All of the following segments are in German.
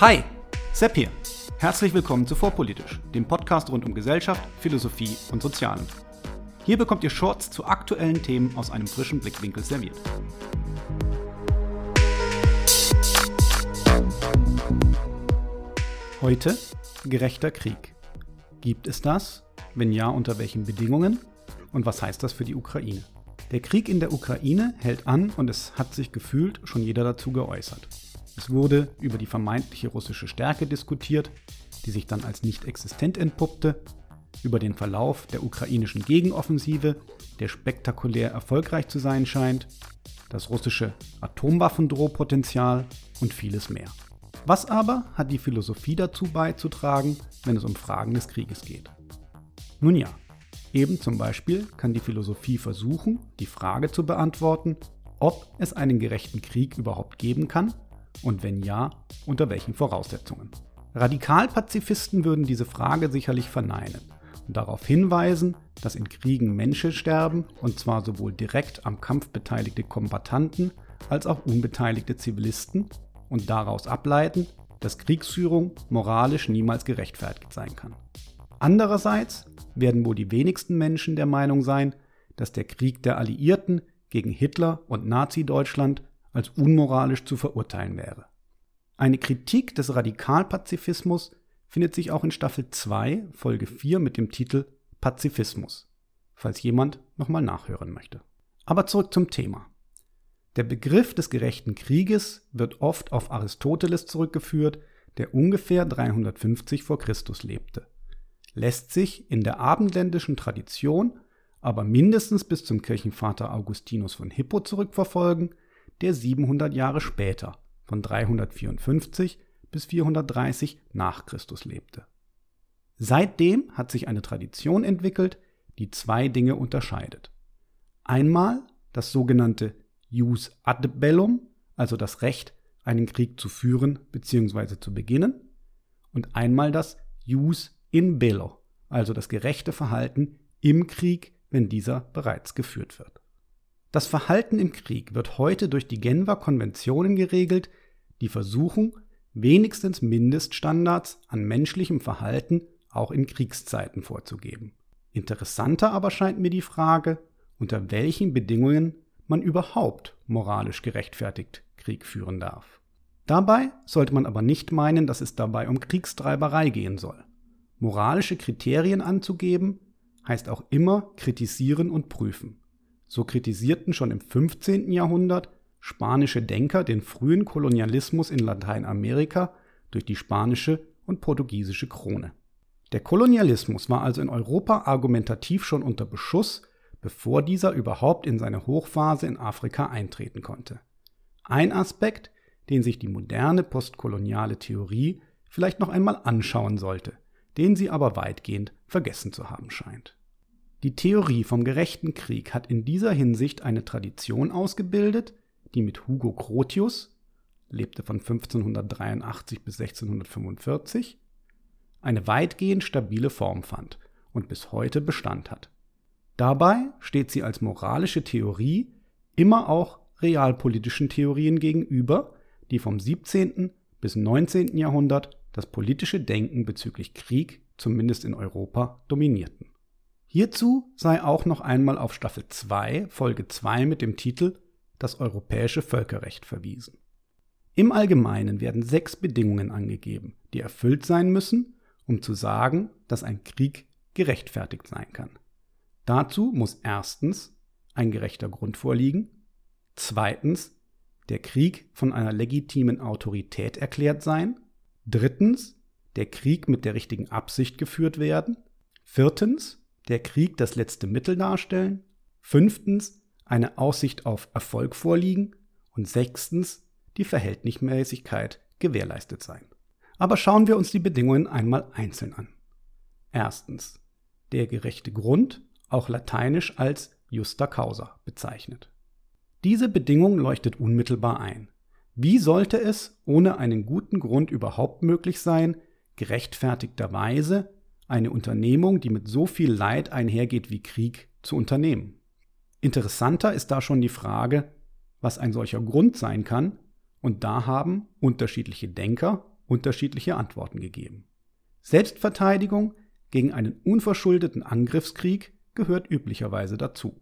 Hi, Sepp hier. Herzlich willkommen zu Vorpolitisch, dem Podcast rund um Gesellschaft, Philosophie und Sozialen. Hier bekommt ihr Shorts zu aktuellen Themen aus einem frischen Blickwinkel serviert. Heute gerechter Krieg. Gibt es das? Wenn ja, unter welchen Bedingungen? Und was heißt das für die Ukraine? Der Krieg in der Ukraine hält an und es hat sich gefühlt schon jeder dazu geäußert. Es wurde über die vermeintliche russische Stärke diskutiert, die sich dann als nicht existent entpuppte, über den Verlauf der ukrainischen Gegenoffensive, der spektakulär erfolgreich zu sein scheint, das russische Atomwaffendrohpotenzial und vieles mehr. Was aber hat die Philosophie dazu beizutragen, wenn es um Fragen des Krieges geht? Nun ja, Eben zum Beispiel kann die Philosophie versuchen, die Frage zu beantworten, ob es einen gerechten Krieg überhaupt geben kann und wenn ja, unter welchen Voraussetzungen. Radikalpazifisten würden diese Frage sicherlich verneinen und darauf hinweisen, dass in Kriegen Menschen sterben, und zwar sowohl direkt am Kampf beteiligte Kombattanten als auch unbeteiligte Zivilisten, und daraus ableiten, dass Kriegsführung moralisch niemals gerechtfertigt sein kann. Andererseits werden wohl die wenigsten Menschen der Meinung sein, dass der Krieg der Alliierten gegen Hitler und Nazi-Deutschland als unmoralisch zu verurteilen wäre. Eine Kritik des Radikalpazifismus findet sich auch in Staffel 2, Folge 4 mit dem Titel Pazifismus, falls jemand nochmal nachhören möchte. Aber zurück zum Thema. Der Begriff des gerechten Krieges wird oft auf Aristoteles zurückgeführt, der ungefähr 350 vor Christus lebte lässt sich in der abendländischen Tradition aber mindestens bis zum Kirchenvater Augustinus von Hippo zurückverfolgen, der 700 Jahre später, von 354 bis 430 nach Christus lebte. Seitdem hat sich eine Tradition entwickelt, die zwei Dinge unterscheidet. Einmal das sogenannte Jus ad bellum, also das Recht, einen Krieg zu führen bzw. zu beginnen, und einmal das Jus in bello, also das gerechte Verhalten im Krieg, wenn dieser bereits geführt wird. Das Verhalten im Krieg wird heute durch die Genfer Konventionen geregelt, die versuchen, wenigstens Mindeststandards an menschlichem Verhalten auch in Kriegszeiten vorzugeben. Interessanter aber scheint mir die Frage, unter welchen Bedingungen man überhaupt moralisch gerechtfertigt Krieg führen darf. Dabei sollte man aber nicht meinen, dass es dabei um Kriegstreiberei gehen soll. Moralische Kriterien anzugeben, heißt auch immer kritisieren und prüfen. So kritisierten schon im 15. Jahrhundert spanische Denker den frühen Kolonialismus in Lateinamerika durch die spanische und portugiesische Krone. Der Kolonialismus war also in Europa argumentativ schon unter Beschuss, bevor dieser überhaupt in seine Hochphase in Afrika eintreten konnte. Ein Aspekt, den sich die moderne postkoloniale Theorie vielleicht noch einmal anschauen sollte – den sie aber weitgehend vergessen zu haben scheint. Die Theorie vom gerechten Krieg hat in dieser Hinsicht eine Tradition ausgebildet, die mit Hugo Grotius, lebte von 1583 bis 1645, eine weitgehend stabile Form fand und bis heute Bestand hat. Dabei steht sie als moralische Theorie immer auch realpolitischen Theorien gegenüber, die vom 17. bis 19. Jahrhundert das politische Denken bezüglich Krieg, zumindest in Europa, dominierten. Hierzu sei auch noch einmal auf Staffel 2, Folge 2 mit dem Titel Das europäische Völkerrecht verwiesen. Im Allgemeinen werden sechs Bedingungen angegeben, die erfüllt sein müssen, um zu sagen, dass ein Krieg gerechtfertigt sein kann. Dazu muss erstens ein gerechter Grund vorliegen, zweitens der Krieg von einer legitimen Autorität erklärt sein, Drittens, der Krieg mit der richtigen Absicht geführt werden. Viertens, der Krieg das letzte Mittel darstellen. Fünftens, eine Aussicht auf Erfolg vorliegen. Und sechstens, die Verhältnismäßigkeit gewährleistet sein. Aber schauen wir uns die Bedingungen einmal einzeln an. Erstens, der gerechte Grund, auch lateinisch als justa causa bezeichnet. Diese Bedingung leuchtet unmittelbar ein. Wie sollte es ohne einen guten Grund überhaupt möglich sein, gerechtfertigterweise eine Unternehmung, die mit so viel Leid einhergeht wie Krieg, zu unternehmen? Interessanter ist da schon die Frage, was ein solcher Grund sein kann, und da haben unterschiedliche Denker unterschiedliche Antworten gegeben. Selbstverteidigung gegen einen unverschuldeten Angriffskrieg gehört üblicherweise dazu.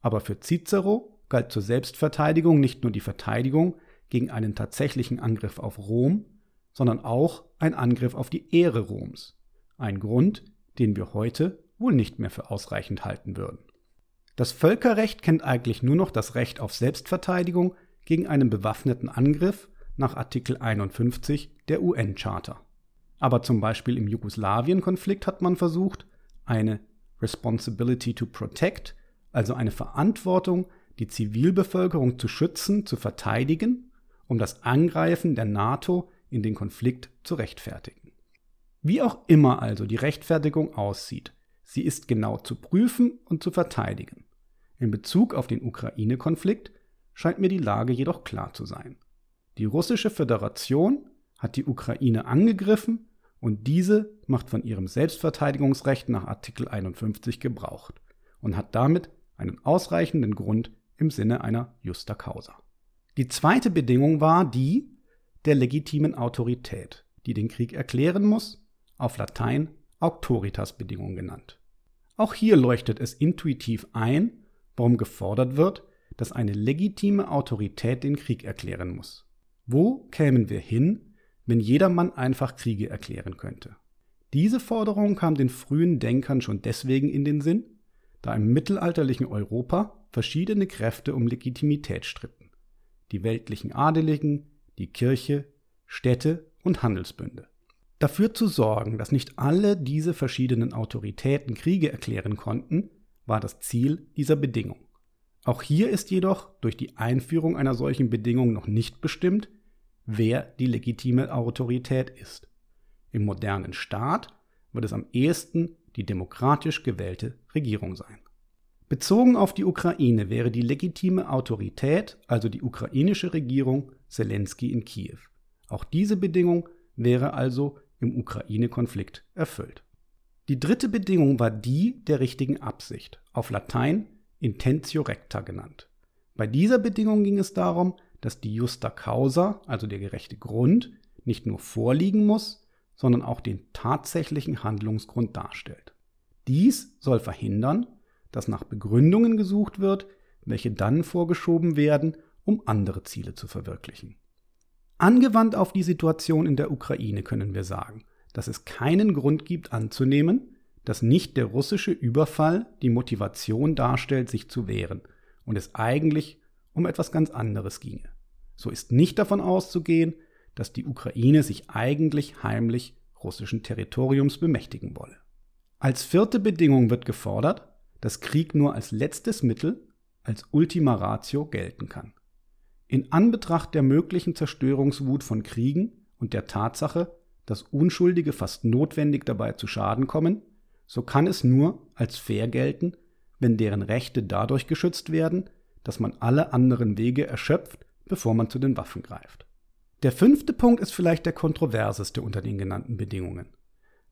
Aber für Cicero galt zur Selbstverteidigung nicht nur die Verteidigung gegen einen tatsächlichen Angriff auf Rom, sondern auch ein Angriff auf die Ehre Roms, ein Grund, den wir heute wohl nicht mehr für ausreichend halten würden. Das Völkerrecht kennt eigentlich nur noch das Recht auf Selbstverteidigung gegen einen bewaffneten Angriff nach Artikel 51 der UN-Charta. Aber zum Beispiel im Jugoslawien-Konflikt hat man versucht, eine Responsibility to Protect, also eine Verantwortung, die Zivilbevölkerung zu schützen, zu verteidigen, um das Angreifen der NATO in den Konflikt zu rechtfertigen. Wie auch immer also die Rechtfertigung aussieht, sie ist genau zu prüfen und zu verteidigen. In Bezug auf den Ukraine-Konflikt scheint mir die Lage jedoch klar zu sein. Die russische Föderation hat die Ukraine angegriffen und diese macht von ihrem Selbstverteidigungsrecht nach Artikel 51 Gebrauch und hat damit einen ausreichenden Grund im Sinne einer Justa Causa. Die zweite Bedingung war die der legitimen Autorität, die den Krieg erklären muss, auf Latein Auctoritas-Bedingung genannt. Auch hier leuchtet es intuitiv ein, warum gefordert wird, dass eine legitime Autorität den Krieg erklären muss. Wo kämen wir hin, wenn jedermann einfach Kriege erklären könnte? Diese Forderung kam den frühen Denkern schon deswegen in den Sinn, da im mittelalterlichen Europa verschiedene Kräfte um Legitimität stritten. Die weltlichen Adeligen, die Kirche, Städte und Handelsbünde. Dafür zu sorgen, dass nicht alle diese verschiedenen Autoritäten Kriege erklären konnten, war das Ziel dieser Bedingung. Auch hier ist jedoch durch die Einführung einer solchen Bedingung noch nicht bestimmt, wer die legitime Autorität ist. Im modernen Staat wird es am ehesten die demokratisch gewählte Regierung sein. Bezogen auf die Ukraine wäre die legitime Autorität, also die ukrainische Regierung, Zelensky in Kiew. Auch diese Bedingung wäre also im Ukraine-Konflikt erfüllt. Die dritte Bedingung war die der richtigen Absicht, auf Latein Intentio recta genannt. Bei dieser Bedingung ging es darum, dass die Justa Causa, also der gerechte Grund, nicht nur vorliegen muss, sondern auch den tatsächlichen Handlungsgrund darstellt. Dies soll verhindern, dass nach Begründungen gesucht wird, welche dann vorgeschoben werden, um andere Ziele zu verwirklichen. Angewandt auf die Situation in der Ukraine können wir sagen, dass es keinen Grund gibt anzunehmen, dass nicht der russische Überfall die Motivation darstellt, sich zu wehren und es eigentlich um etwas ganz anderes ginge. So ist nicht davon auszugehen, dass die Ukraine sich eigentlich heimlich russischen Territoriums bemächtigen wolle. Als vierte Bedingung wird gefordert, dass Krieg nur als letztes Mittel, als Ultima Ratio gelten kann. In Anbetracht der möglichen Zerstörungswut von Kriegen und der Tatsache, dass Unschuldige fast notwendig dabei zu Schaden kommen, so kann es nur als fair gelten, wenn deren Rechte dadurch geschützt werden, dass man alle anderen Wege erschöpft, bevor man zu den Waffen greift. Der fünfte Punkt ist vielleicht der kontroverseste unter den genannten Bedingungen.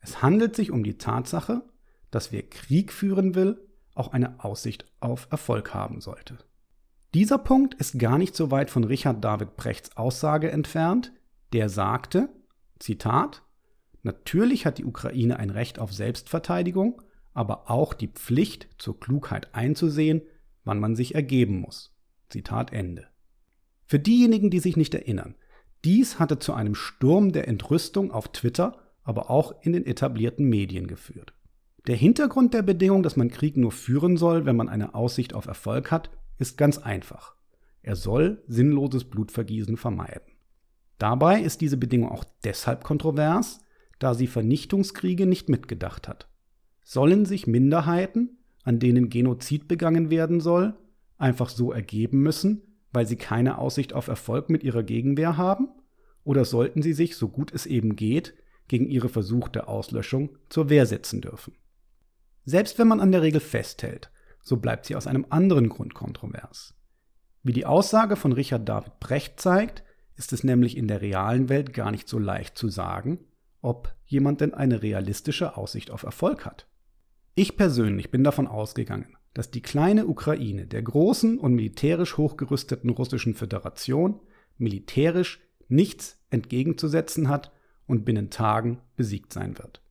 Es handelt sich um die Tatsache, dass wer Krieg führen will, auch eine Aussicht auf Erfolg haben sollte. Dieser Punkt ist gar nicht so weit von Richard David Brechts Aussage entfernt, der sagte, Zitat, Natürlich hat die Ukraine ein Recht auf Selbstverteidigung, aber auch die Pflicht zur Klugheit einzusehen, wann man sich ergeben muss. Zitat Ende. Für diejenigen, die sich nicht erinnern, dies hatte zu einem Sturm der Entrüstung auf Twitter, aber auch in den etablierten Medien geführt. Der Hintergrund der Bedingung, dass man Krieg nur führen soll, wenn man eine Aussicht auf Erfolg hat, ist ganz einfach. Er soll sinnloses Blutvergießen vermeiden. Dabei ist diese Bedingung auch deshalb kontrovers, da sie Vernichtungskriege nicht mitgedacht hat. Sollen sich Minderheiten, an denen Genozid begangen werden soll, einfach so ergeben müssen, weil sie keine Aussicht auf Erfolg mit ihrer Gegenwehr haben? Oder sollten sie sich, so gut es eben geht, gegen ihre versuchte Auslöschung zur Wehr setzen dürfen? Selbst wenn man an der Regel festhält, so bleibt sie aus einem anderen Grund kontrovers. Wie die Aussage von Richard David Brecht zeigt, ist es nämlich in der realen Welt gar nicht so leicht zu sagen, ob jemand denn eine realistische Aussicht auf Erfolg hat. Ich persönlich bin davon ausgegangen, dass die kleine Ukraine der großen und militärisch hochgerüsteten russischen Föderation militärisch nichts entgegenzusetzen hat und binnen Tagen besiegt sein wird.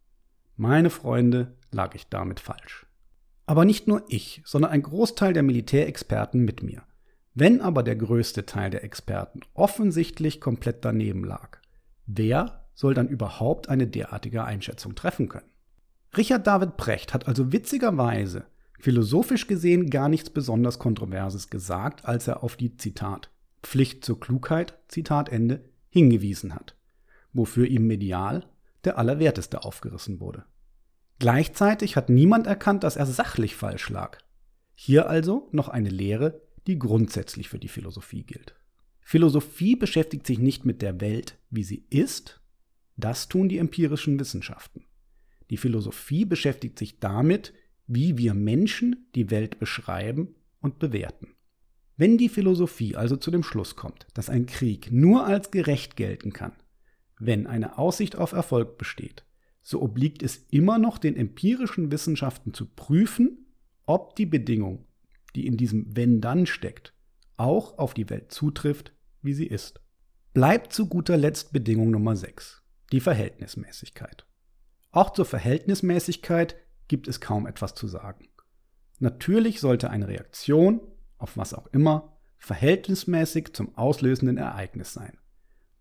Meine Freunde, lag ich damit falsch. Aber nicht nur ich, sondern ein Großteil der Militärexperten mit mir. Wenn aber der größte Teil der Experten offensichtlich komplett daneben lag, wer soll dann überhaupt eine derartige Einschätzung treffen können? Richard David Brecht hat also witzigerweise philosophisch gesehen gar nichts besonders Kontroverses gesagt, als er auf die Zitat Pflicht zur Klugheit, Zitat Ende, hingewiesen hat, wofür ihm medial der Allerwerteste aufgerissen wurde. Gleichzeitig hat niemand erkannt, dass er sachlich falsch lag. Hier also noch eine Lehre, die grundsätzlich für die Philosophie gilt. Philosophie beschäftigt sich nicht mit der Welt, wie sie ist, das tun die empirischen Wissenschaften. Die Philosophie beschäftigt sich damit, wie wir Menschen die Welt beschreiben und bewerten. Wenn die Philosophie also zu dem Schluss kommt, dass ein Krieg nur als gerecht gelten kann, wenn eine Aussicht auf Erfolg besteht, so obliegt es immer noch den empirischen Wissenschaften zu prüfen, ob die Bedingung, die in diesem Wenn dann steckt, auch auf die Welt zutrifft, wie sie ist. Bleibt zu guter Letzt Bedingung Nummer 6, die Verhältnismäßigkeit. Auch zur Verhältnismäßigkeit gibt es kaum etwas zu sagen. Natürlich sollte eine Reaktion, auf was auch immer, verhältnismäßig zum auslösenden Ereignis sein.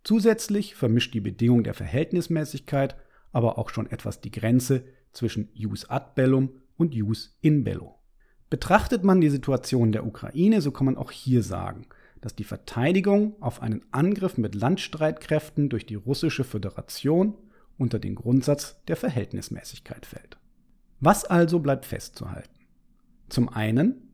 Zusätzlich vermischt die Bedingung der Verhältnismäßigkeit aber auch schon etwas die Grenze zwischen jus ad bellum und jus in bello. Betrachtet man die Situation der Ukraine, so kann man auch hier sagen, dass die Verteidigung auf einen Angriff mit Landstreitkräften durch die russische Föderation unter den Grundsatz der Verhältnismäßigkeit fällt. Was also bleibt festzuhalten? Zum einen,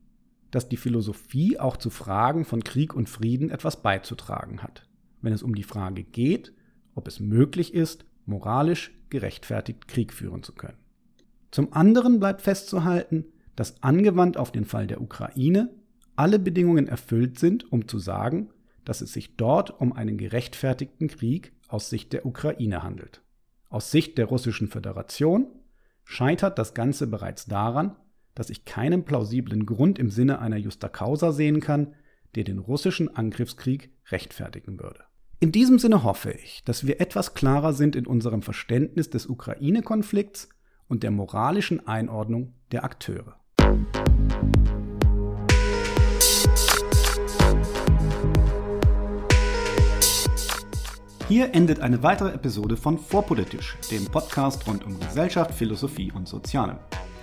dass die Philosophie auch zu Fragen von Krieg und Frieden etwas beizutragen hat, wenn es um die Frage geht, ob es möglich ist, moralisch gerechtfertigt Krieg führen zu können. Zum anderen bleibt festzuhalten, dass angewandt auf den Fall der Ukraine alle Bedingungen erfüllt sind, um zu sagen, dass es sich dort um einen gerechtfertigten Krieg aus Sicht der Ukraine handelt. Aus Sicht der Russischen Föderation scheitert das Ganze bereits daran, dass ich keinen plausiblen Grund im Sinne einer Justa Causa sehen kann, der den russischen Angriffskrieg rechtfertigen würde. In diesem Sinne hoffe ich, dass wir etwas klarer sind in unserem Verständnis des Ukraine-Konflikts und der moralischen Einordnung der Akteure. Hier endet eine weitere Episode von Vorpolitisch, dem Podcast rund um Gesellschaft, Philosophie und Soziale.